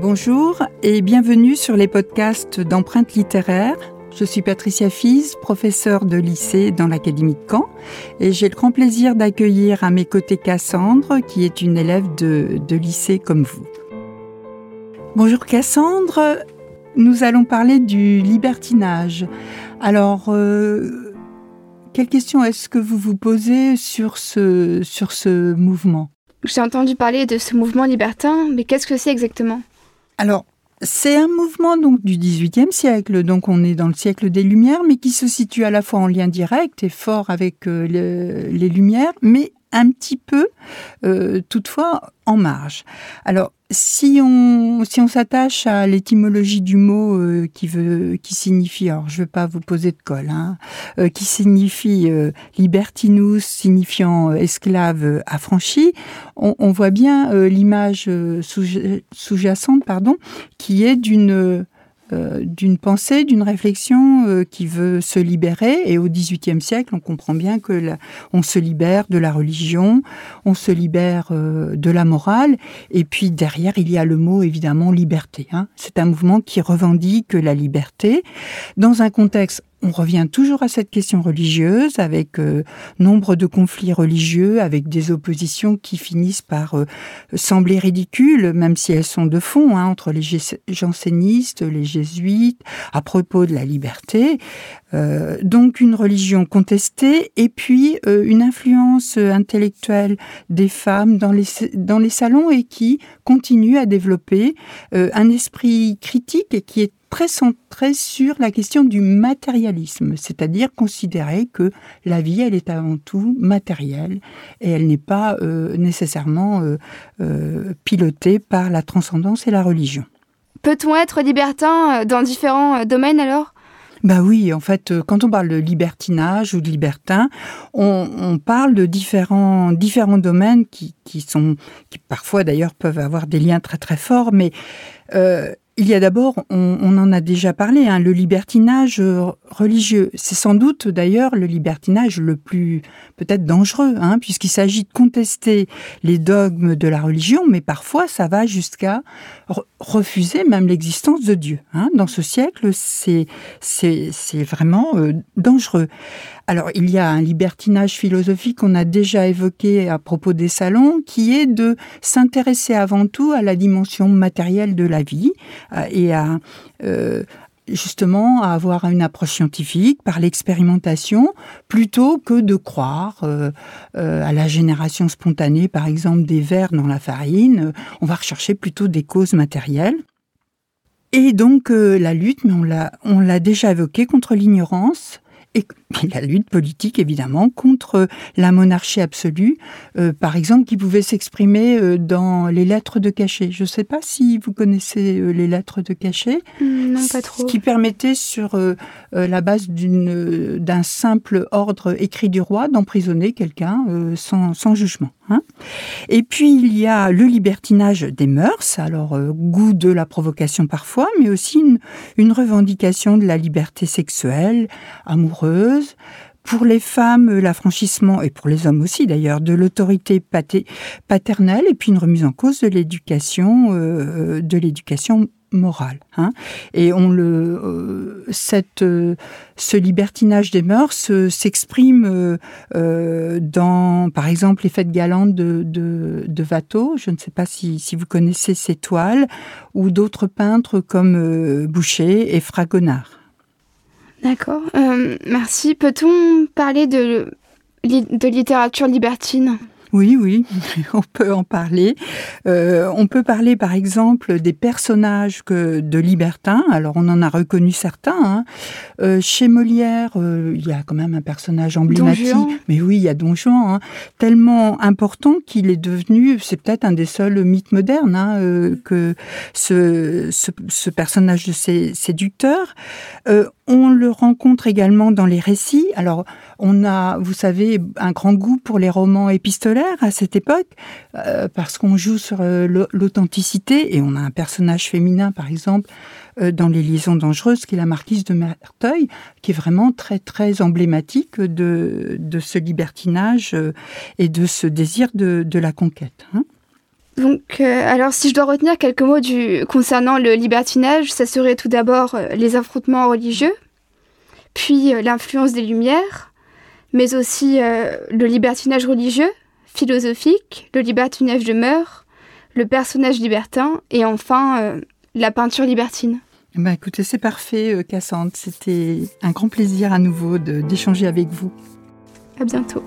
Bonjour et bienvenue sur les podcasts d'empreintes littéraires. Je suis Patricia Fils, professeure de lycée dans l'Académie de Caen, et j'ai le grand plaisir d'accueillir à mes côtés Cassandre, qui est une élève de, lycée comme vous. Bonjour Cassandre, nous allons parler du libertinage. Alors, euh, quelle question est-ce que vous vous posez sur ce, sur ce mouvement? J'ai entendu parler de ce mouvement libertin, mais qu'est-ce que c'est exactement? Alors, c'est un mouvement donc du XVIIIe siècle, donc on est dans le siècle des Lumières, mais qui se situe à la fois en lien direct et fort avec euh, les Lumières, mais un petit peu, euh, toutefois, en marge. Alors, si on si on s'attache à l'étymologie du mot euh, qui veut qui signifie alors je vais pas vous poser de colle hein, euh, qui signifie libertinus signifiant esclave affranchi on, on voit bien l'image sous-jacente pardon qui est d'une euh, d'une pensée, d'une réflexion euh, qui veut se libérer. Et au XVIIIe siècle, on comprend bien que on se libère de la religion, on se libère euh, de la morale. Et puis derrière, il y a le mot évidemment liberté. Hein. C'est un mouvement qui revendique la liberté dans un contexte on revient toujours à cette question religieuse, avec euh, nombre de conflits religieux, avec des oppositions qui finissent par euh, sembler ridicules, même si elles sont de fond, hein, entre les jansénistes, les jésuites, à propos de la liberté. Euh, donc une religion contestée, et puis une influence intellectuelle des femmes dans les, dans les salons et qui continue à développer un esprit critique qui est très centré sur la question du matérialisme, c'est-à-dire considérer que la vie, elle est avant tout matérielle et elle n'est pas euh, nécessairement euh, euh, pilotée par la transcendance et la religion. Peut-on être libertin dans différents domaines alors? Bah oui, en fait, quand on parle de libertinage ou de libertin, on, parle de différents différents domaines qui, qui sont qui parfois d'ailleurs peuvent avoir des liens très très forts, mais il y a d'abord, on, en a déjà parlé, hein, le libertinage religieux. C'est sans doute d'ailleurs le libertinage le plus peut-être dangereux, hein, puisqu'il s'agit de contester les dogmes de la religion, mais parfois ça va jusqu'à refuser même l'existence de Dieu. Hein. Dans ce siècle, c'est vraiment euh, dangereux. Alors, il y a un libertinage philosophique qu'on a déjà évoqué à propos des salons, qui est de s'intéresser avant tout à la dimension matérielle de la vie euh, et à euh, justement à avoir une approche scientifique par l'expérimentation plutôt que de croire euh, à la génération spontanée, par exemple des vers dans la farine. On va rechercher plutôt des causes matérielles. Et donc la lutte, mais on l'a déjà évoqué contre l'ignorance, et la lutte politique, évidemment, contre la monarchie absolue, euh, par exemple, qui pouvait s'exprimer euh, dans les lettres de cachet. Je ne sais pas si vous connaissez euh, les lettres de cachet. Non, pas trop. Ce qui permettait, sur la base d'un simple ordre écrit du roi, d'emprisonner quelqu'un sans, sans, jugement. Hein. Et puis, il y a le libertinage des mœurs, alors goût de la provocation parfois, mais aussi une, une revendication de la liberté sexuelle, amoureuse, pour les femmes, l'affranchissement, et pour les hommes aussi d'ailleurs, de l'autorité paternelle, et puis une remise en cause de l'éducation, euh, de l'éducation morale. Hein. Et on le, euh, cette, euh, ce libertinage des mœurs s'exprime dans, par exemple, les fêtes galantes de, de, Watteau. Je ne sais pas si, vous connaissez ces toiles, ou d'autres peintres comme Boucher et Fragonard. D'accord. Euh, merci. Peut-on parler de, de littérature libertine? Oui, oui, on peut en parler. Euh, on peut parler, par exemple, des personnages que, de libertins. Alors, on en a reconnu certains. Hein. Euh, chez Molière, euh, il y a quand même un personnage emblématique. Mais oui, il y a Don Juan, hein. tellement important qu'il est devenu, c'est peut-être un des seuls mythes modernes, hein, que ce, ce, ce, personnage de séducteur. On le rencontre également dans les récits. Alors, on a, vous savez, un grand goût pour les romans épistolaires à cette époque, euh, parce qu'on joue sur euh, l'authenticité, et on a un personnage féminin, par exemple, euh, dans Les Liaisons dangereuses, qui est la marquise de Merteuil, qui est vraiment très, très emblématique de, ce libertinage et de ce désir de, la conquête. Hein. Donc, alors, si je dois retenir quelques mots du, concernant le libertinage, ça serait tout d'abord les affrontements religieux, puis l'influence des Lumières, mais aussi le libertinage religieux, philosophique, le libertinage de mœurs, le personnage libertin et enfin la peinture libertine. Bah écoutez, c'est parfait, euh, Cassandre. C'était un grand plaisir à nouveau d'échanger avec vous. À bientôt.